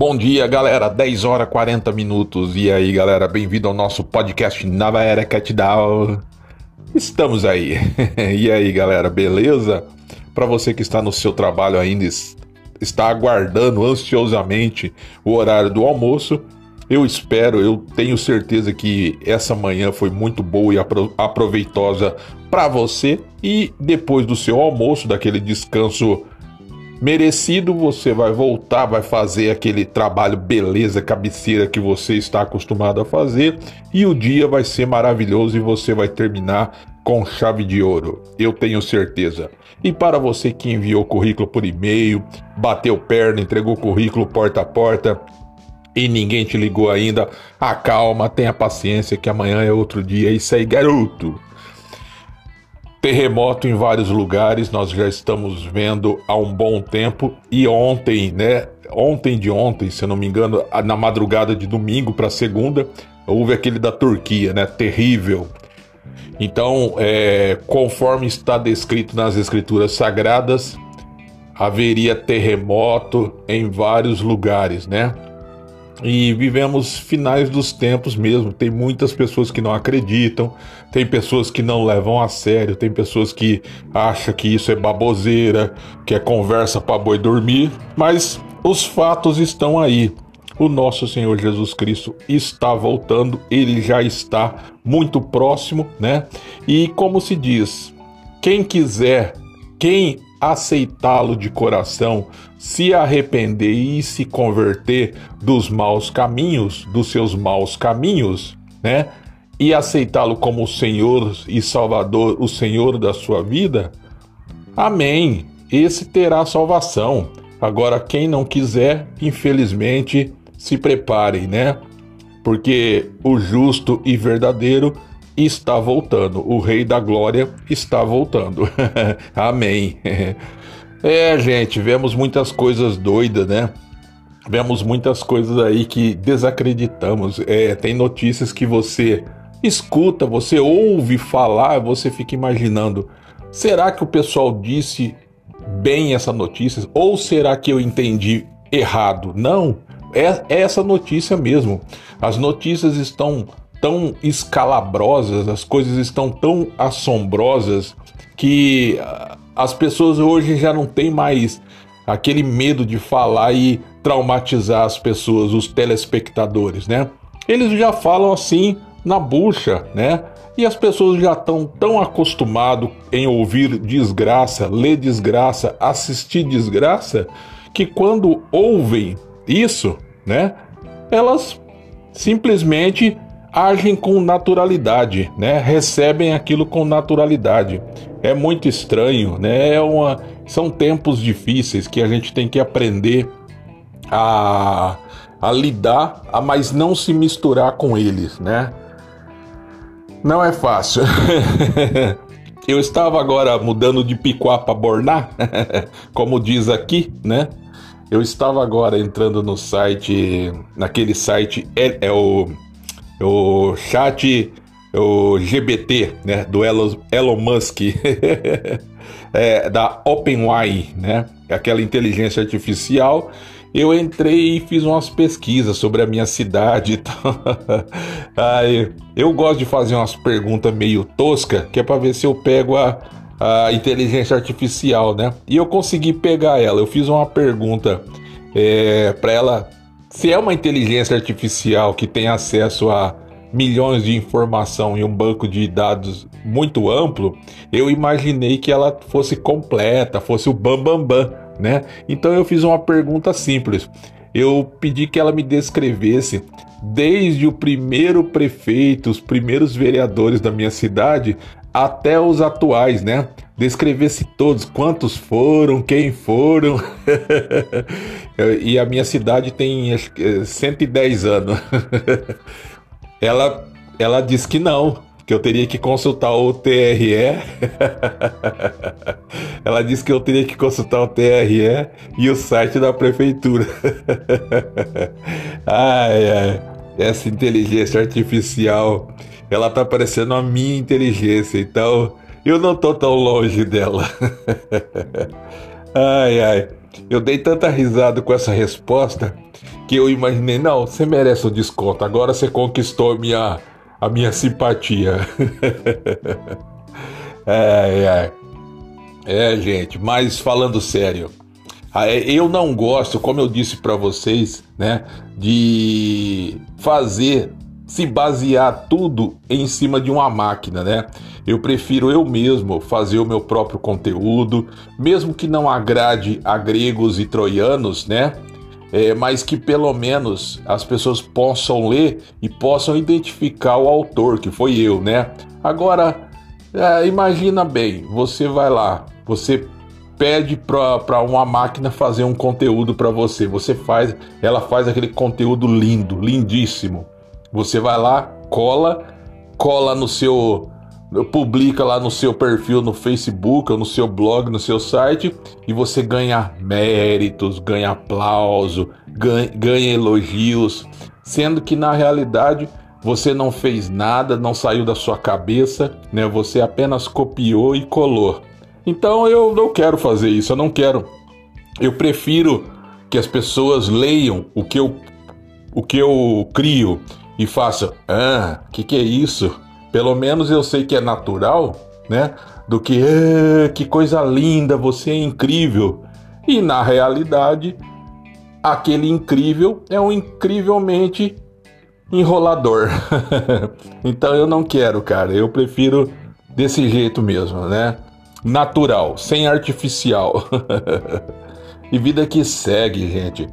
Bom dia, galera. 10 horas 40 minutos. E aí, galera, bem-vindo ao nosso podcast Nova Era Catdown. Estamos aí. e aí, galera, beleza? Para você que está no seu trabalho ainda, está aguardando ansiosamente o horário do almoço, eu espero, eu tenho certeza que essa manhã foi muito boa e aproveitosa para você. E depois do seu almoço, daquele descanso merecido, você vai voltar, vai fazer aquele trabalho beleza, cabeceira que você está acostumado a fazer e o dia vai ser maravilhoso e você vai terminar com chave de ouro. Eu tenho certeza. E para você que enviou currículo por e-mail, bateu perna, entregou currículo porta a porta, e ninguém te ligou ainda, acalma, tenha paciência que amanhã é outro dia. É isso aí, garoto. Terremoto em vários lugares, nós já estamos vendo há um bom tempo. E ontem, né? Ontem de ontem, se eu não me engano, na madrugada de domingo para segunda, houve aquele da Turquia, né? Terrível. Então, é, conforme está descrito nas escrituras sagradas, haveria terremoto em vários lugares, né? E vivemos finais dos tempos mesmo. Tem muitas pessoas que não acreditam, tem pessoas que não levam a sério, tem pessoas que acham que isso é baboseira, que é conversa para boi dormir, mas os fatos estão aí. O nosso Senhor Jesus Cristo está voltando, ele já está muito próximo, né? E como se diz, quem quiser, quem aceitá-lo de coração, se arrepender e se converter dos maus caminhos, dos seus maus caminhos, né? E aceitá-lo como Senhor e Salvador, o Senhor da sua vida, amém. Esse terá salvação. Agora, quem não quiser, infelizmente, se preparem, né? Porque o justo e verdadeiro está voltando. O Rei da Glória está voltando. Amém. É, gente, vemos muitas coisas doidas, né? Vemos muitas coisas aí que desacreditamos. É, tem notícias que você escuta, você ouve falar, você fica imaginando: será que o pessoal disse bem essa notícia? Ou será que eu entendi errado? Não, é, é essa notícia mesmo. As notícias estão tão escalabrosas, as coisas estão tão assombrosas que ah, as pessoas hoje já não têm mais aquele medo de falar e traumatizar as pessoas, os telespectadores, né? Eles já falam assim na bucha, né? E as pessoas já estão tão acostumadas em ouvir desgraça, ler desgraça, assistir desgraça, que quando ouvem isso, né? Elas simplesmente agem com naturalidade, né? Recebem aquilo com naturalidade. É muito estranho, né? É uma, são tempos difíceis que a gente tem que aprender a, a lidar, a, mas não se misturar com eles, né? Não é fácil. Eu estava agora mudando de picuá para bornar, como diz aqui, né? Eu estava agora entrando no site, naquele site é, é o o chat o GBT, né, do Elon, Musk, é, da OpenAI, né, aquela inteligência artificial. Eu entrei e fiz umas pesquisas sobre a minha cidade. Aí, eu gosto de fazer umas perguntas meio tosca, que é para ver se eu pego a, a inteligência artificial, né? E eu consegui pegar ela. Eu fiz uma pergunta é, para ela se é uma inteligência artificial que tem acesso a milhões de informação em um banco de dados muito amplo, eu imaginei que ela fosse completa, fosse o bambambam, bam, bam, né? Então eu fiz uma pergunta simples. Eu pedi que ela me descrevesse desde o primeiro prefeito, os primeiros vereadores da minha cidade até os atuais, né? Descrevesse todos, quantos foram, quem foram. e a minha cidade tem acho, 110 anos. ela, ela disse que não, que eu teria que consultar o TRE. ela disse que eu teria que consultar o TRE e o site da prefeitura. ai, ai, essa inteligência artificial ela tá parecendo a minha inteligência, então eu não tô tão longe dela. ai, ai. eu dei tanta risada com essa resposta que eu imaginei, não, você merece um desconto. Agora você conquistou a minha, a minha simpatia. é, é. é, gente, mas falando sério, eu não gosto, como eu disse para vocês, né, de fazer se basear tudo em cima de uma máquina, né? Eu prefiro eu mesmo fazer o meu próprio conteúdo, mesmo que não agrade a gregos e troianos, né? É, mas que pelo menos as pessoas possam ler e possam identificar o autor, que foi eu, né? Agora, é, imagina bem, você vai lá, você pede para uma máquina fazer um conteúdo para você, você faz, ela faz aquele conteúdo lindo, lindíssimo. Você vai lá, cola, cola no seu. Publica lá no seu perfil no Facebook ou no seu blog, no seu site, e você ganha méritos, ganha aplauso, ganha, ganha elogios, sendo que na realidade você não fez nada, não saiu da sua cabeça, né? Você apenas copiou e colou. Então eu não quero fazer isso, eu não quero. Eu prefiro que as pessoas leiam o que eu, o que eu crio e faça, ah, que que é isso? Pelo menos eu sei que é natural, né? Do que, ah, que coisa linda, você é incrível. E na realidade, aquele incrível é um incrivelmente enrolador. então eu não quero, cara. Eu prefiro desse jeito mesmo, né? Natural, sem artificial. e vida que segue, gente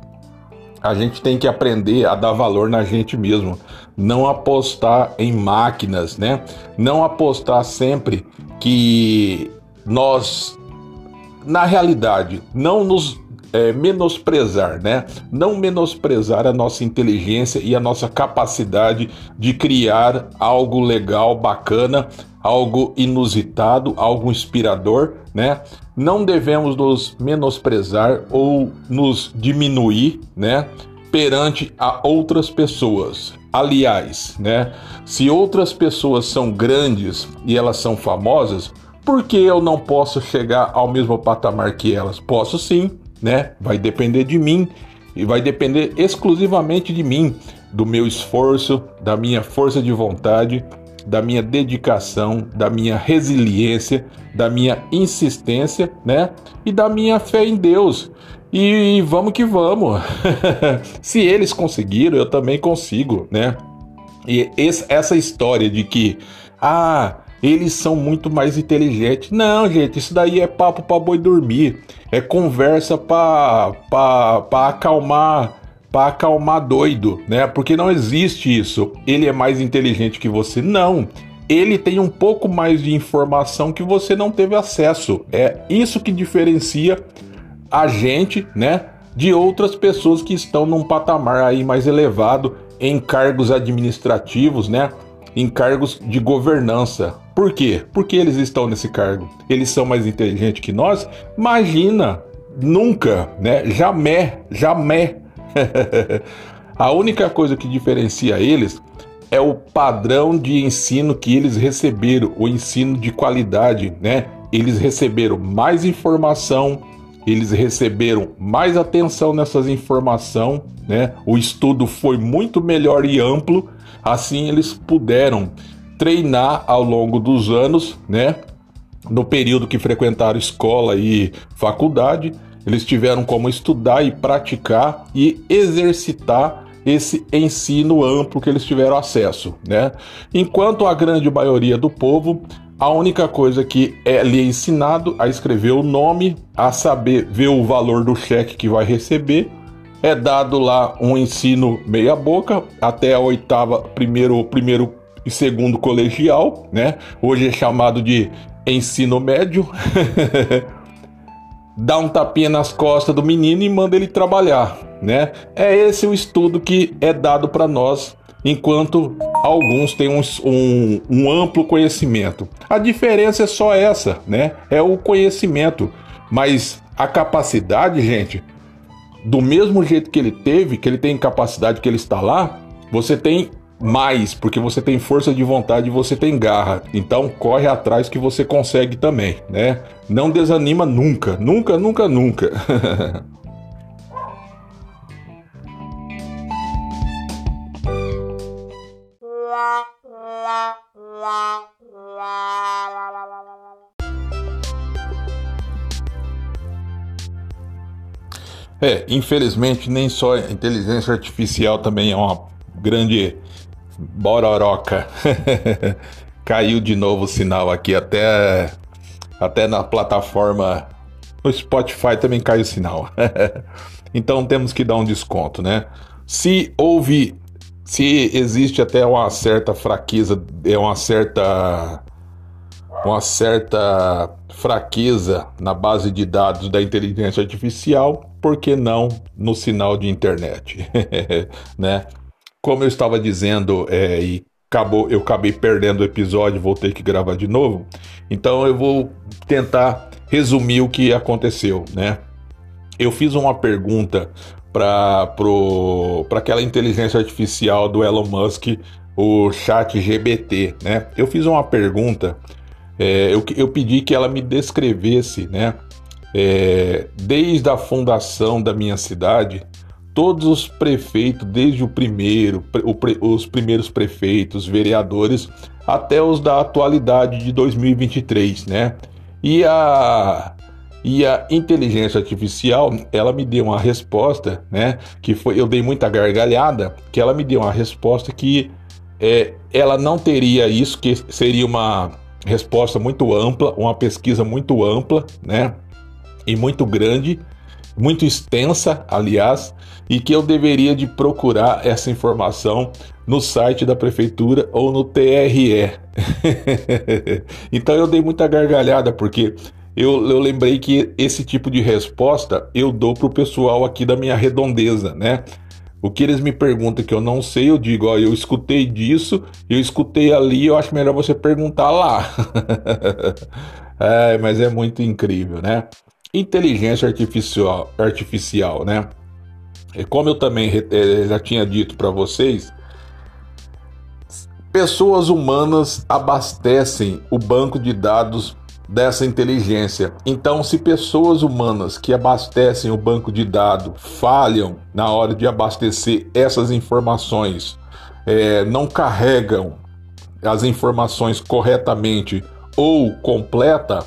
a gente tem que aprender a dar valor na gente mesmo, não apostar em máquinas, né? Não apostar sempre que nós, na realidade, não nos é, menosprezar, né? Não menosprezar a nossa inteligência e a nossa capacidade de criar algo legal, bacana, algo inusitado, algo inspirador, né? Não devemos nos menosprezar ou nos diminuir, né? Perante a outras pessoas. Aliás, né? Se outras pessoas são grandes e elas são famosas, por que eu não posso chegar ao mesmo patamar que elas? Posso sim, né? Vai depender de mim e vai depender exclusivamente de mim, do meu esforço, da minha força de vontade, da minha dedicação, da minha resiliência, da minha insistência, né? E da minha fé em Deus. E vamos que vamos. Se eles conseguiram, eu também consigo, né? E essa história de que ah, eles são muito mais inteligentes. Não, gente, isso daí é papo para boi dormir. É conversa para acalmar para acalmar doido, né? Porque não existe isso. Ele é mais inteligente que você. Não. Ele tem um pouco mais de informação que você não teve acesso. É isso que diferencia a gente, né, de outras pessoas que estão num patamar aí mais elevado em cargos administrativos, né? Em cargos de governança. Por quê? Porque eles estão nesse cargo. Eles são mais inteligentes que nós? Imagina! Nunca, né? Jamais, jamais a única coisa que diferencia eles é o padrão de ensino que eles receberam, o ensino de qualidade, né? Eles receberam mais informação, eles receberam mais atenção nessas informações, né? O estudo foi muito melhor e amplo, assim eles puderam treinar ao longo dos anos, né? No período que frequentaram escola e faculdade, eles tiveram como estudar e praticar e exercitar esse ensino amplo que eles tiveram acesso, né? Enquanto a grande maioria do povo, a única coisa que é lhe ensinado a escrever o nome, a saber ver o valor do cheque que vai receber, é dado lá um ensino meia boca até a oitava, primeiro, primeiro e segundo colegial, né? Hoje é chamado de ensino médio. dá um tapinha nas costas do menino e manda ele trabalhar, né? É esse o estudo que é dado para nós, enquanto alguns têm um, um, um, amplo conhecimento. A diferença é só essa, né? É o conhecimento, mas a capacidade, gente, do mesmo jeito que ele teve, que ele tem capacidade que ele está lá, você tem mais, porque você tem força de vontade e você tem garra. Então corre atrás que você consegue também, né? Não desanima nunca, nunca, nunca, nunca. É, infelizmente nem só a inteligência artificial também é uma grande bororoca. Caiu de novo o sinal aqui até até na plataforma no Spotify também caiu o sinal. então temos que dar um desconto, né? Se houve se existe até uma certa fraqueza, é uma certa uma certa fraqueza na base de dados da inteligência artificial, por que não no sinal de internet, né? Como eu estava dizendo, é, e acabou, eu acabei perdendo o episódio, vou ter que gravar de novo. Então eu vou tentar resumir o que aconteceu, né? Eu fiz uma pergunta para aquela inteligência artificial do Elon Musk, o Chat GBT, né? Eu fiz uma pergunta, é, eu, eu pedi que ela me descrevesse, né? É, desde a fundação da minha cidade, todos os prefeitos, desde o primeiro, os primeiros prefeitos, vereadores, até os da atualidade de 2023, né? E a e a inteligência artificial, ela me deu uma resposta, né? Que foi, eu dei muita gargalhada, que ela me deu uma resposta que é, ela não teria isso, que seria uma resposta muito ampla, uma pesquisa muito ampla, né? E muito grande, muito extensa, aliás, e que eu deveria de procurar essa informação no site da prefeitura ou no TRE. então eu dei muita gargalhada porque eu, eu lembrei que esse tipo de resposta eu dou para o pessoal aqui da minha redondeza, né? O que eles me perguntam que eu não sei, eu digo, ó, eu escutei disso, eu escutei ali, eu acho melhor você perguntar lá. é, mas é muito incrível, né? Inteligência artificial, artificial, né? E como eu também é, já tinha dito para vocês, pessoas humanas abastecem o banco de dados dessa inteligência. Então, se pessoas humanas que abastecem o banco de dados falham na hora de abastecer essas informações, é, não carregam as informações corretamente ou completa,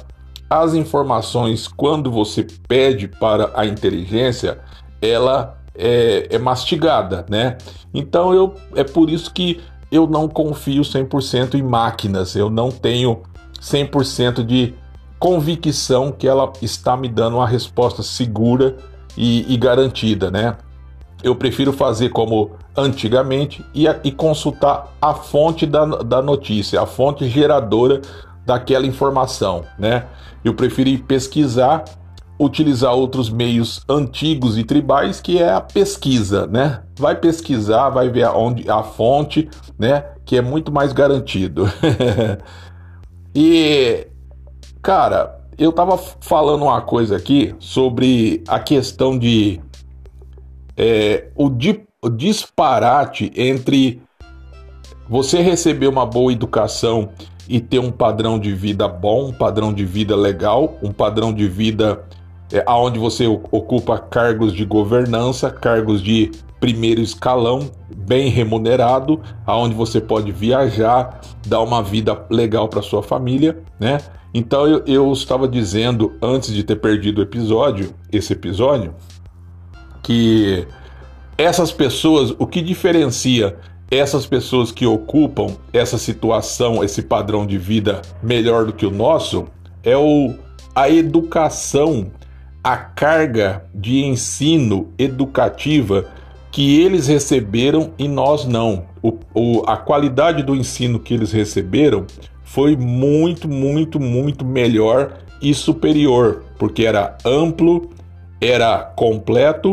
as informações quando você pede para a inteligência, ela é, é mastigada, né? Então eu é por isso que eu não confio 100% em máquinas, eu não tenho 100% de convicção que ela está me dando uma resposta segura e, e garantida, né? Eu prefiro fazer como antigamente e, e consultar a fonte da, da notícia, a fonte geradora daquela informação, né? Eu preferi pesquisar, utilizar outros meios antigos e tribais, que é a pesquisa, né? Vai pesquisar, vai ver onde a fonte, né? Que é muito mais garantido. E, cara, eu tava falando uma coisa aqui sobre a questão de é, o, di, o disparate entre você receber uma boa educação e ter um padrão de vida bom, um padrão de vida legal, um padrão de vida é, onde você ocupa cargos de governança, cargos de primeiro escalão, bem remunerado, aonde você pode viajar, dar uma vida legal para sua família, né? Então eu, eu estava dizendo antes de ter perdido o episódio, esse episódio, que essas pessoas, o que diferencia essas pessoas que ocupam essa situação, esse padrão de vida melhor do que o nosso, é o, a educação, a carga de ensino educativa que eles receberam e nós não. O, o, a qualidade do ensino que eles receberam foi muito, muito, muito melhor e superior, porque era amplo, era completo,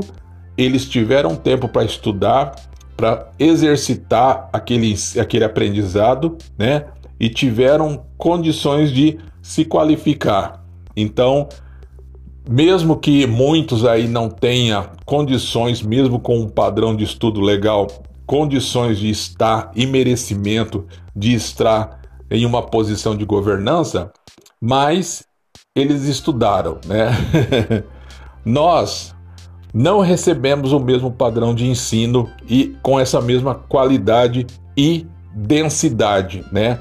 eles tiveram tempo para estudar, para exercitar aquele, aquele aprendizado, né? E tiveram condições de se qualificar. Então, mesmo que muitos aí não tenham condições, mesmo com um padrão de estudo legal, condições de estar e merecimento de estar em uma posição de governança, mas eles estudaram, né? Nós não recebemos o mesmo padrão de ensino e com essa mesma qualidade e densidade, né?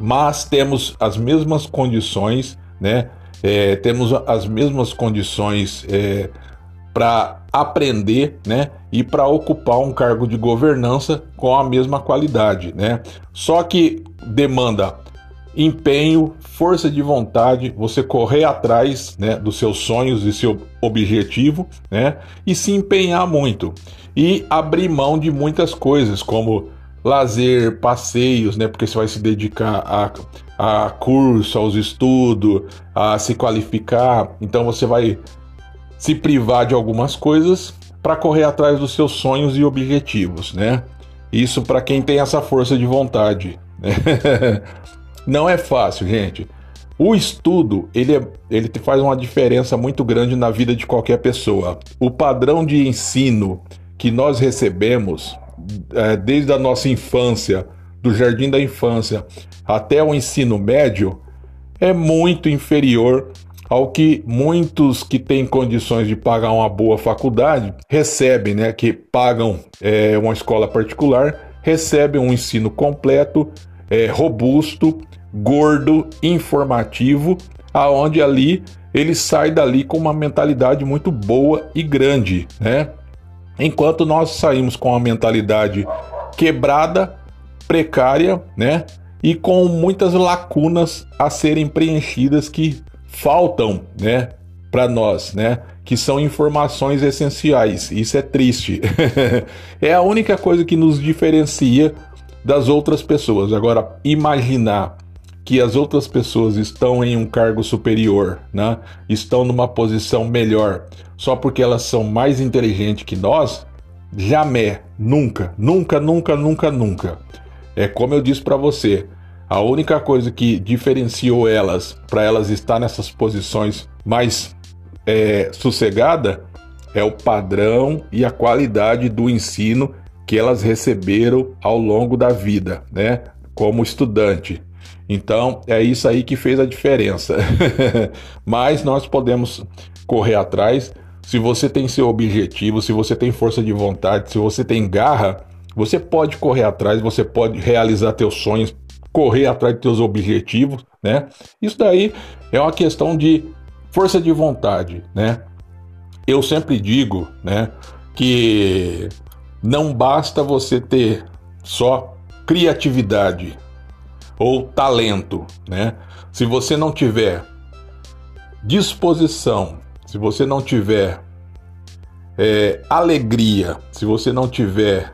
Mas temos as mesmas condições, né? É, temos as mesmas condições é, para aprender, né? E para ocupar um cargo de governança com a mesma qualidade, né? Só que demanda empenho, força de vontade, você correr atrás, né, dos seus sonhos e seu objetivo, né? E se empenhar muito e abrir mão de muitas coisas como lazer, passeios, né? Porque você vai se dedicar a, a curso, aos estudos, a se qualificar. Então você vai se privar de algumas coisas para correr atrás dos seus sonhos e objetivos, né? Isso para quem tem essa força de vontade. Né? Não é fácil, gente. O estudo ele, é, ele faz uma diferença muito grande na vida de qualquer pessoa. O padrão de ensino que nós recebemos é, desde a nossa infância, do jardim da infância até o ensino médio, é muito inferior ao que muitos que têm condições de pagar uma boa faculdade recebem, né? Que pagam é, uma escola particular, recebem um ensino completo, é, robusto, gordo, informativo, aonde ali ele sai dali com uma mentalidade muito boa e grande, né? Enquanto nós saímos com uma mentalidade quebrada, precária, né? E com muitas lacunas a serem preenchidas que faltam, né, para nós, né, que são informações essenciais. Isso é triste. é a única coisa que nos diferencia das outras pessoas. Agora, imaginar que as outras pessoas estão em um cargo superior, né? estão numa posição melhor, só porque elas são mais inteligentes que nós, jamais, nunca, nunca, nunca, nunca, nunca. É como eu disse para você, a única coisa que diferenciou elas para elas estar nessas posições mais é, sossegada é o padrão e a qualidade do ensino que elas receberam ao longo da vida, né? Como estudante. Então é isso aí que fez a diferença. Mas nós podemos correr atrás. Se você tem seu objetivo, se você tem força de vontade, se você tem garra, você pode correr atrás, você pode realizar teus sonhos, correr atrás de teus objetivos, né? Isso daí é uma questão de força de vontade, né? Eu sempre digo, né, que não basta você ter só criatividade ou talento, né? Se você não tiver disposição, se você não tiver é, alegria, se você não tiver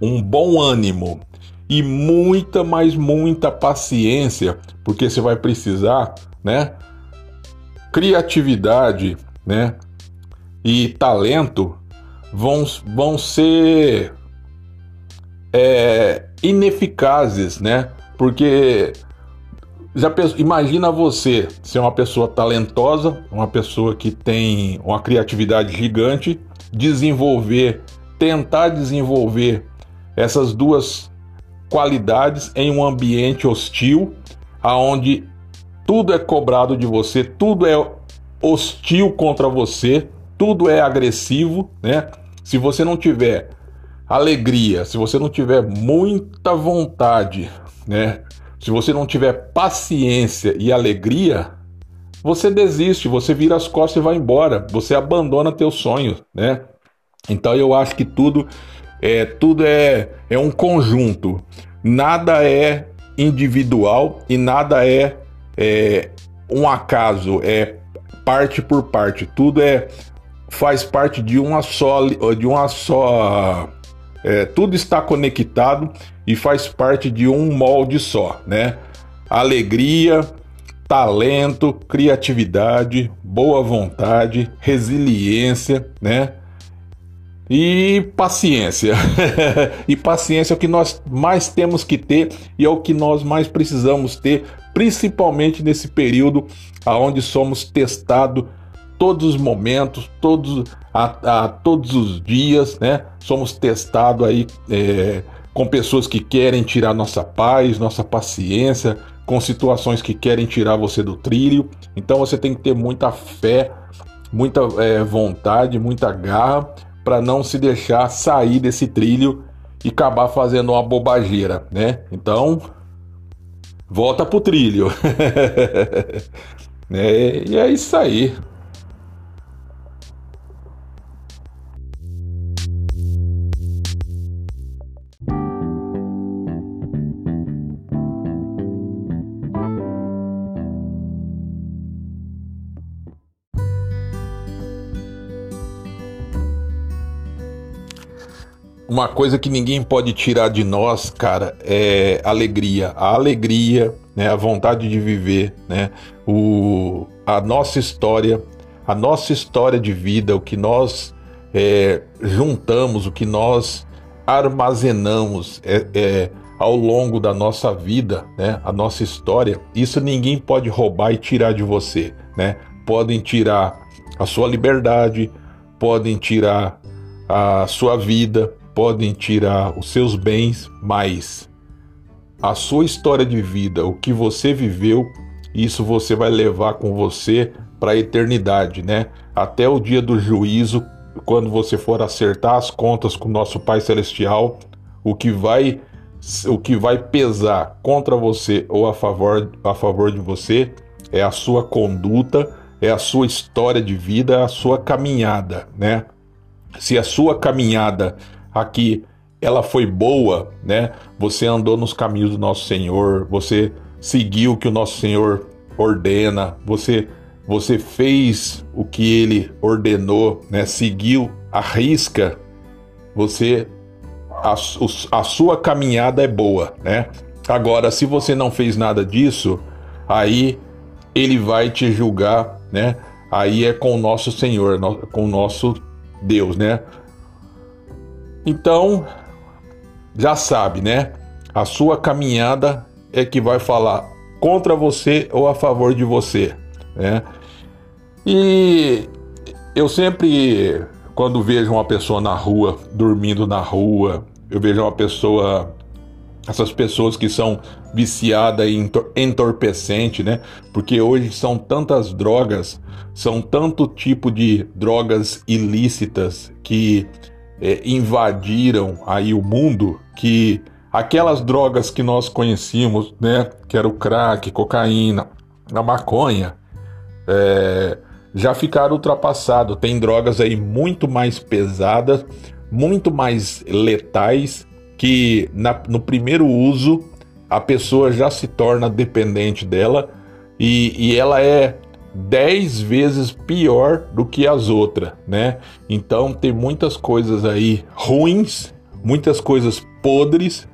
um bom ânimo, e muita, mas muita paciência, porque você vai precisar, né? Criatividade, né? E talento vão, vão ser é, ineficazes, né? Porque já imagina você ser uma pessoa talentosa, uma pessoa que tem uma criatividade gigante, desenvolver, tentar desenvolver essas duas qualidades em um ambiente hostil, aonde tudo é cobrado de você, tudo é hostil contra você, tudo é agressivo, né? Se você não tiver alegria, se você não tiver muita vontade, né? Se você não tiver paciência e alegria, você desiste, você vira as costas e vai embora, você abandona teus sonhos, né? Então eu acho que tudo é, tudo é, é um conjunto. Nada é individual e nada é, é um acaso, é parte por parte. Tudo é faz parte de uma só de uma só é, tudo está conectado e faz parte de um molde só, né? Alegria, talento, criatividade, boa vontade, resiliência, né? E paciência. e paciência é o que nós mais temos que ter e é o que nós mais precisamos ter, principalmente nesse período aonde somos testados todos os momentos, todos, a, a todos os dias, né? Somos testados aí é, com pessoas que querem tirar nossa paz, nossa paciência, com situações que querem tirar você do trilho. Então você tem que ter muita fé, muita é, vontade, muita garra para não se deixar sair desse trilho e acabar fazendo uma bobageira, né? Então, volta pro trilho. é, e é isso aí. Uma coisa que ninguém pode tirar de nós, cara, é alegria. A alegria, né, a vontade de viver, né, o, a nossa história, a nossa história de vida, o que nós é, juntamos, o que nós armazenamos é, é, ao longo da nossa vida, né, a nossa história, isso ninguém pode roubar e tirar de você, né? Podem tirar a sua liberdade, podem tirar a sua vida, podem tirar os seus bens, mas a sua história de vida, o que você viveu, isso você vai levar com você para a eternidade, né? Até o dia do juízo, quando você for acertar as contas com nosso Pai celestial, o que vai o que vai pesar contra você ou a favor a favor de você é a sua conduta, é a sua história de vida, é a sua caminhada, né? Se a sua caminhada aqui ela foi boa, né? Você andou nos caminhos do nosso Senhor, você seguiu o que o nosso Senhor ordena, você você fez o que ele ordenou, né? Seguiu a risca. Você a, a sua caminhada é boa, né? Agora, se você não fez nada disso, aí ele vai te julgar, né? Aí é com o nosso Senhor, com o nosso Deus, né? Então, já sabe, né? A sua caminhada é que vai falar contra você ou a favor de você, né? E eu sempre, quando vejo uma pessoa na rua, dormindo na rua, eu vejo uma pessoa, essas pessoas que são viciadas em entorpecente, né? Porque hoje são tantas drogas, são tanto tipo de drogas ilícitas que é, invadiram aí o mundo que aquelas drogas que nós conhecíamos, né, que era o crack, cocaína, a maconha, é, já ficaram ultrapassados. Tem drogas aí muito mais pesadas, muito mais letais, que na, no primeiro uso a pessoa já se torna dependente dela e, e ela é dez vezes pior do que as outras, né? Então tem muitas coisas aí ruins, muitas coisas podres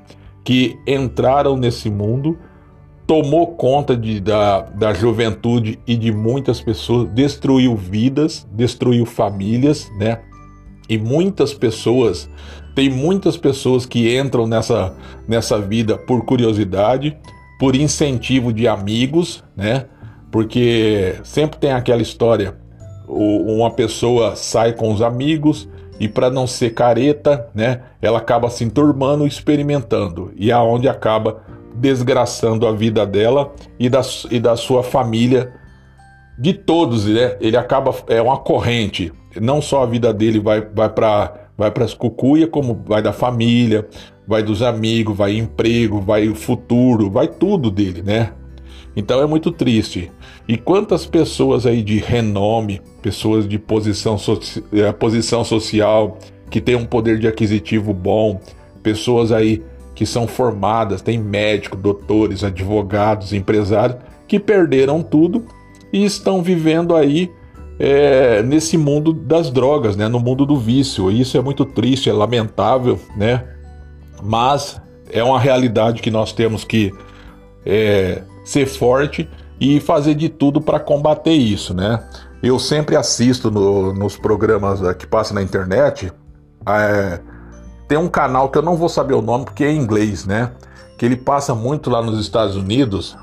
que entraram nesse mundo, tomou conta de, da, da juventude e de muitas pessoas, destruiu vidas, destruiu famílias, né? E muitas pessoas, tem muitas pessoas que entram nessa, nessa vida por curiosidade, por incentivo de amigos, né? Porque sempre tem aquela história: uma pessoa sai com os amigos e para não ser careta, né, ela acaba se enturmando, experimentando e aonde é acaba desgraçando a vida dela e da, e da sua família, de todos, né? Ele acaba é uma corrente. Não só a vida dele vai vai para vai para as cucuia, como vai da família, vai dos amigos, vai emprego, vai o futuro, vai tudo dele, né? Então é muito triste. E quantas pessoas aí de renome, pessoas de posição, soci... Eh, posição social, que têm um poder de aquisitivo bom, pessoas aí que são formadas, tem médicos, doutores, advogados, empresários, que perderam tudo e estão vivendo aí é, nesse mundo das drogas, né? no mundo do vício. Isso é muito triste, é lamentável, né? mas é uma realidade que nós temos que é, ser forte e fazer de tudo para combater isso, né? Eu sempre assisto no, nos programas que passam na internet. É, tem um canal que eu não vou saber o nome porque é em inglês, né? Que ele passa muito lá nos Estados Unidos.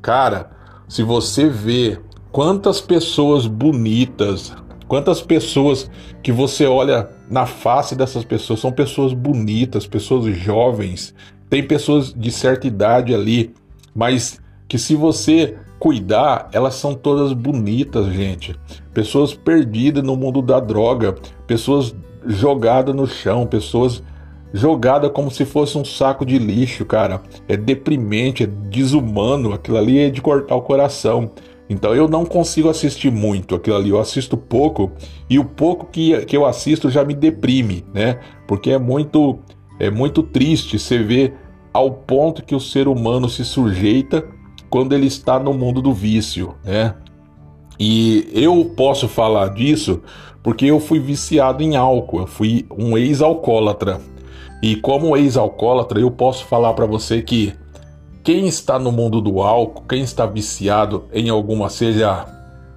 Cara, se você vê Quantas pessoas bonitas, quantas pessoas que você olha na face dessas pessoas, são pessoas bonitas, pessoas jovens, tem pessoas de certa idade ali, mas que se você cuidar, elas são todas bonitas, gente. Pessoas perdidas no mundo da droga, pessoas jogadas no chão, pessoas jogadas como se fosse um saco de lixo, cara. É deprimente, é desumano, aquilo ali é de cortar o coração. Então eu não consigo assistir muito aquilo ali, eu assisto pouco e o pouco que, que eu assisto já me deprime, né? Porque é muito é muito triste você ver ao ponto que o ser humano se sujeita quando ele está no mundo do vício, né? E eu posso falar disso porque eu fui viciado em álcool, eu fui um ex-alcoólatra. E como ex-alcoólatra, eu posso falar para você que quem está no mundo do álcool, quem está viciado em alguma, seja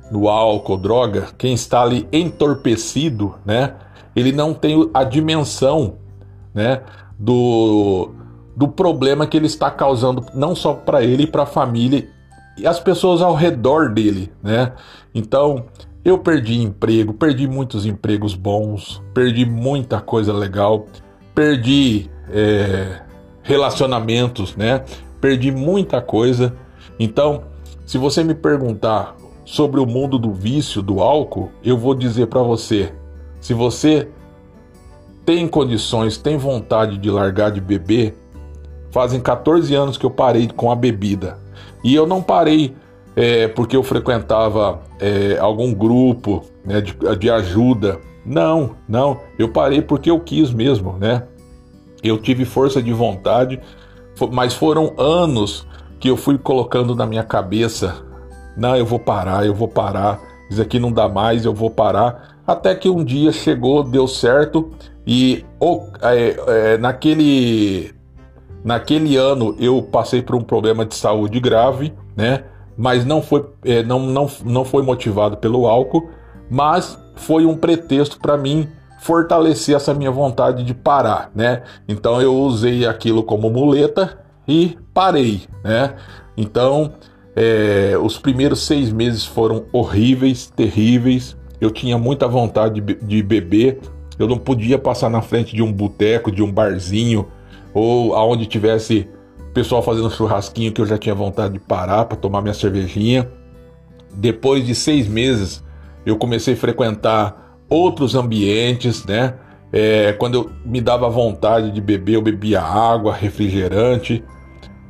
no álcool, droga, quem está ali entorpecido, né? Ele não tem a dimensão, né? Do, do problema que ele está causando, não só para ele para a família e as pessoas ao redor dele, né? Então, eu perdi emprego, perdi muitos empregos bons, perdi muita coisa legal, perdi é, relacionamentos, né? perdi muita coisa. Então, se você me perguntar sobre o mundo do vício do álcool, eu vou dizer para você: se você tem condições, tem vontade de largar de beber, fazem 14 anos que eu parei com a bebida. E eu não parei é, porque eu frequentava é, algum grupo né, de, de ajuda. Não, não. Eu parei porque eu quis mesmo, né? Eu tive força de vontade mas foram anos que eu fui colocando na minha cabeça: não, eu vou parar, eu vou parar, isso aqui não dá mais, eu vou parar. Até que um dia chegou, deu certo e oh, é, é, naquele, naquele ano eu passei por um problema de saúde grave, né? Mas não foi, é, não, não, não foi motivado pelo álcool, mas foi um pretexto para mim fortalecer essa minha vontade de parar, né? Então eu usei aquilo como muleta e parei, né? Então é, os primeiros seis meses foram horríveis, terríveis. Eu tinha muita vontade de, de beber. Eu não podia passar na frente de um boteco, de um barzinho ou aonde tivesse pessoal fazendo churrasquinho que eu já tinha vontade de parar para tomar minha cervejinha. Depois de seis meses, eu comecei a frequentar outros ambientes, né? É, quando eu me dava vontade de beber, eu bebia água, refrigerante.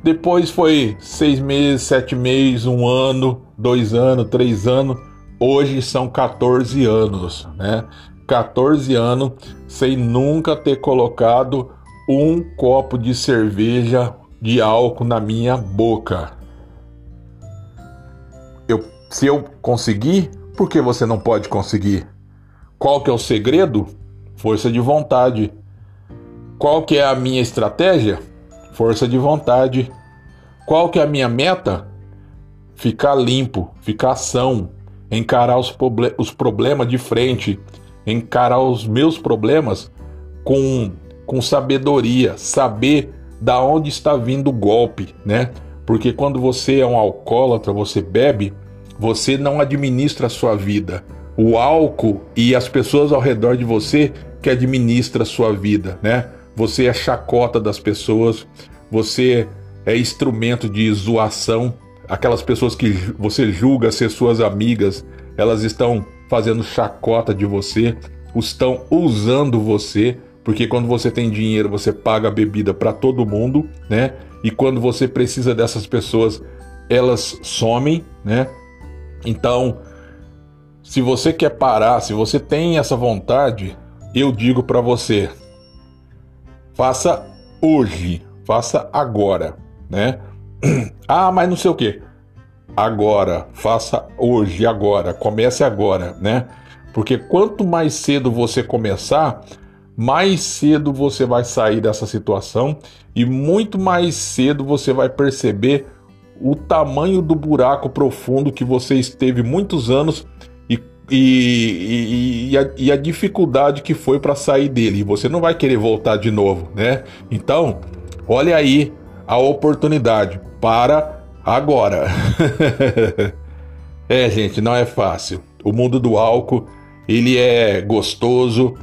Depois foi seis meses, sete meses, um ano, dois anos, três anos. Hoje são 14 anos, né? 14 anos sem nunca ter colocado um copo de cerveja de álcool na minha boca. Eu, se eu conseguir, por que você não pode conseguir? Qual que é o segredo? Força de vontade. Qual que é a minha estratégia? Força de vontade. Qual que é a minha meta? Ficar limpo, ficar são, encarar os, os problemas de frente, encarar os meus problemas com, com sabedoria, saber da onde está vindo o golpe, né? Porque quando você é um alcoólatra, você bebe, você não administra a sua vida o álcool e as pessoas ao redor de você que administra a sua vida, né? Você é chacota das pessoas, você é instrumento de zoação. Aquelas pessoas que você julga ser suas amigas, elas estão fazendo chacota de você, estão usando você, porque quando você tem dinheiro, você paga a bebida para todo mundo, né? E quando você precisa dessas pessoas, elas somem, né? Então, se você quer parar, se você tem essa vontade, eu digo para você: faça hoje, faça agora, né? Ah, mas não sei o que. Agora, faça hoje, agora, comece agora, né? Porque quanto mais cedo você começar, mais cedo você vai sair dessa situação e muito mais cedo você vai perceber o tamanho do buraco profundo que você esteve muitos anos e, e, e, a, e a dificuldade que foi para sair dele. Você não vai querer voltar de novo, né? Então, olha aí a oportunidade para agora. É, gente, não é fácil. O mundo do álcool, ele é gostoso,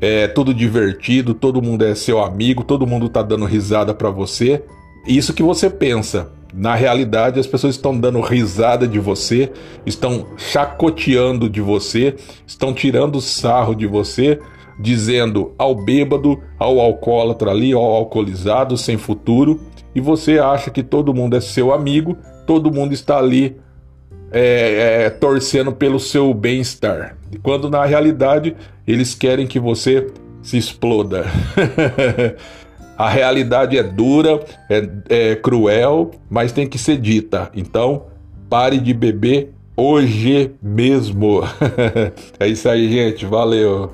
é tudo divertido, todo mundo é seu amigo, todo mundo tá dando risada para você. Isso que você pensa. Na realidade, as pessoas estão dando risada de você, estão chacoteando de você, estão tirando sarro de você, dizendo ao bêbado, ao alcoólatra ali, ao alcoolizado, sem futuro, e você acha que todo mundo é seu amigo, todo mundo está ali é, é, torcendo pelo seu bem-estar. Quando na realidade eles querem que você se exploda. A realidade é dura, é, é cruel, mas tem que ser dita. Então, pare de beber hoje mesmo. é isso aí, gente. Valeu.